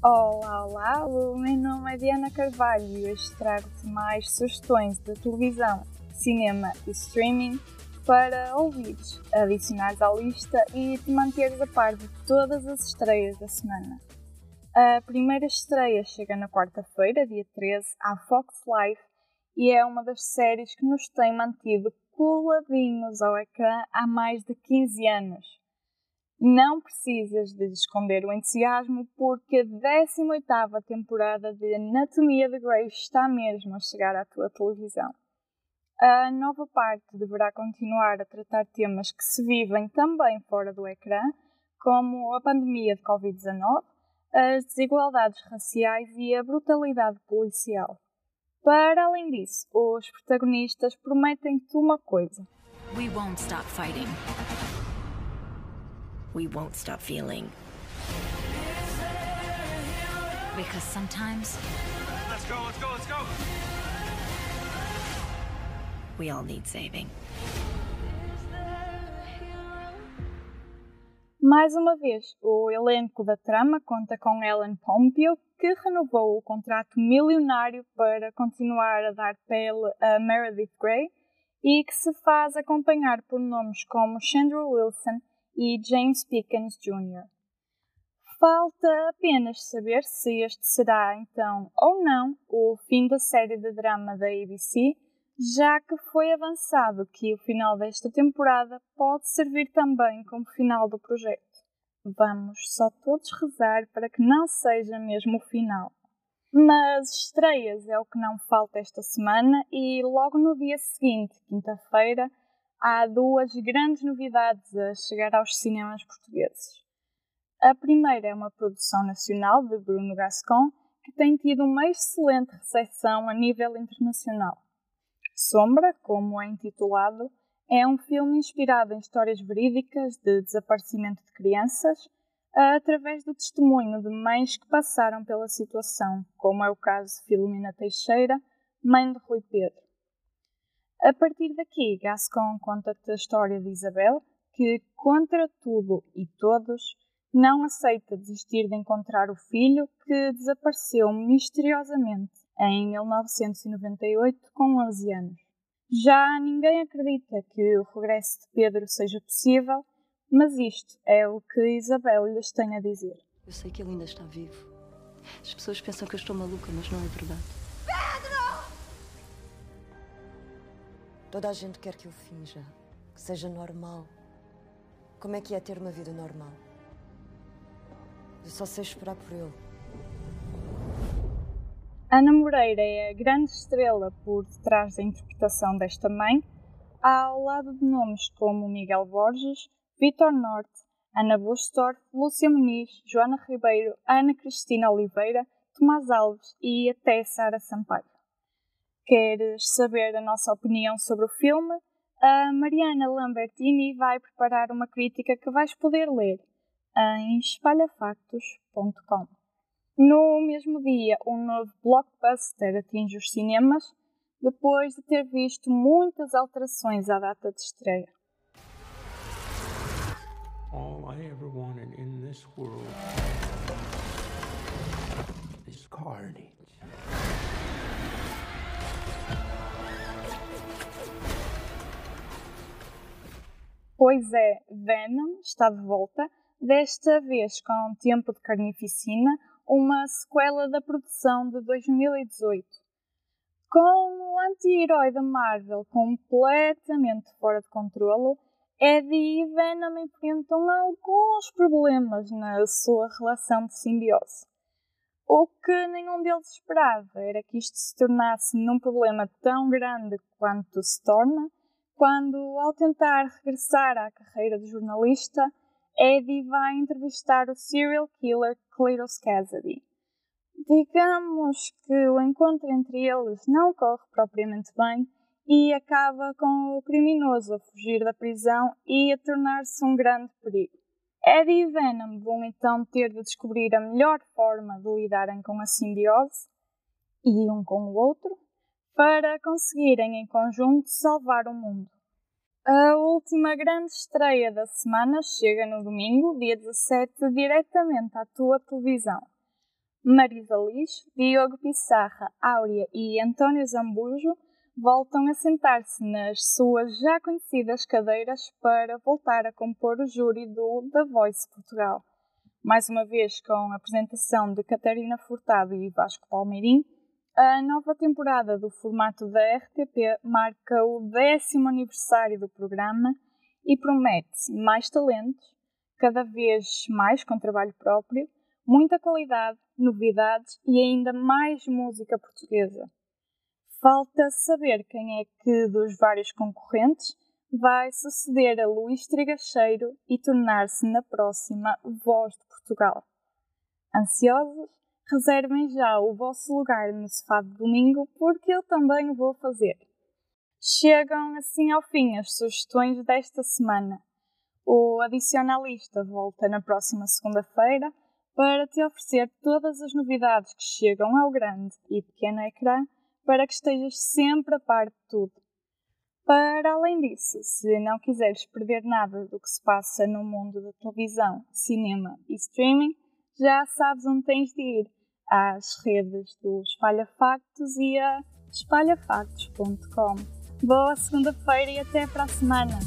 Olá, olá, o meu nome é Diana Carvalho e hoje trago-te mais sugestões de televisão, cinema e streaming para ouvires, adicionares à lista e te manteres a par de todas as estreias da semana. A primeira estreia chega na quarta-feira, dia 13, à Fox Life e é uma das séries que nos tem mantido coladinhos ao ecrã há mais de 15 anos. Não precisas de esconder o entusiasmo porque a 18ª temporada de Anatomia de Grey está mesmo a chegar à tua televisão. A nova parte deverá continuar a tratar temas que se vivem também fora do ecrã, como a pandemia de Covid-19, as desigualdades raciais e a brutalidade policial. Para além disso, os protagonistas prometem-te uma coisa. We won't stop fighting. We won't stop feeling. Because sometimes. Let's go, let's go, let's go! We all need saving. Mais uma vez, o elenco da trama conta com Ellen Pompeo, que renovou o contrato milionário para continuar a dar pele a Meredith Grey e que se faz acompanhar por nomes como Chandra Wilson e James Pickens Jr. Falta apenas saber se este será então ou não o fim da série de drama da ABC já que foi avançado que o final desta temporada pode servir também como final do projeto. Vamos só todos rezar para que não seja mesmo o final. Mas estreias é o que não falta esta semana e logo no dia seguinte, quinta-feira, há duas grandes novidades a chegar aos cinemas portugueses. A primeira é uma produção nacional de Bruno Gascon que tem tido uma excelente recepção a nível internacional. Sombra, como é intitulado, é um filme inspirado em histórias verídicas de desaparecimento de crianças, através do testemunho de mães que passaram pela situação, como é o caso de Filomena Teixeira, mãe de Rui Pedro. A partir daqui, Gascon conta-te a história de Isabel, que, contra tudo e todos, não aceita desistir de encontrar o filho que desapareceu misteriosamente em 1998, com 11 anos. Já ninguém acredita que o regresso de Pedro seja possível, mas isto é o que Isabel lhes tem a dizer. Eu sei que ele ainda está vivo. As pessoas pensam que eu estou maluca, mas não é verdade. Toda a gente quer que eu finja, que seja normal. Como é que é ter uma vida normal? Eu só sei esperar por ele. Ana Moreira é a grande estrela por detrás da interpretação desta mãe, ao lado de nomes como Miguel Borges, Vitor Norte, Ana Bustorff, Lúcia Muniz, Joana Ribeiro, Ana Cristina Oliveira, Tomás Alves e até Sara Sampaio. Queres saber a nossa opinião sobre o filme? A Mariana Lambertini vai preparar uma crítica que vais poder ler em espalhafactos.com. No mesmo dia, um novo blockbuster atinge os cinemas, depois de ter visto muitas alterações à data de estreia. All I ever wanted in this world is carnage. Pois é, Venom está de volta, desta vez com tempo de carnificina, uma sequela da produção de 2018. Com o anti-herói da Marvel completamente fora de controle, Eddie e Venom enfrentam alguns problemas na sua relação de simbiose. O que nenhum deles esperava era que isto se tornasse num problema tão grande quanto se torna quando, ao tentar regressar à carreira de jornalista, Eddie vai entrevistar o serial killer Cletus Cassidy. Digamos que o encontro entre eles não corre propriamente bem e acaba com o criminoso a fugir da prisão e a tornar-se um grande perigo. Eddie e Venom vão então ter de descobrir a melhor forma de lidarem com a simbiose e um com o outro para conseguirem em conjunto salvar o mundo. A última grande estreia da semana chega no domingo, dia 17, diretamente à tua televisão. Marisa Lix, Diogo Pissarra, Áurea e António Zambujo voltam a sentar-se nas suas já conhecidas cadeiras para voltar a compor o júri do The Voice Portugal. Mais uma vez com a apresentação de Catarina Furtado e Vasco Palmeirim, a nova temporada do formato da RTP marca o décimo aniversário do programa e promete mais talentos, cada vez mais com trabalho próprio, muita qualidade, novidades e ainda mais música portuguesa. Falta saber quem é que dos vários concorrentes vai suceder a Luís Trigacheiro e tornar-se na próxima Voz de Portugal. Ansiosos? Reservem já o vosso lugar no sofá de domingo, porque eu também o vou fazer. Chegam assim ao fim as sugestões desta semana. O Adicionalista volta na próxima segunda-feira para te oferecer todas as novidades que chegam ao grande e pequeno ecrã para que estejas sempre a par de tudo. Para além disso, se não quiseres perder nada do que se passa no mundo da televisão, cinema e streaming, já sabes onde tens de ir às redes do Espalha Factos e a espalhafactos.com. Boa segunda-feira e até para a semana!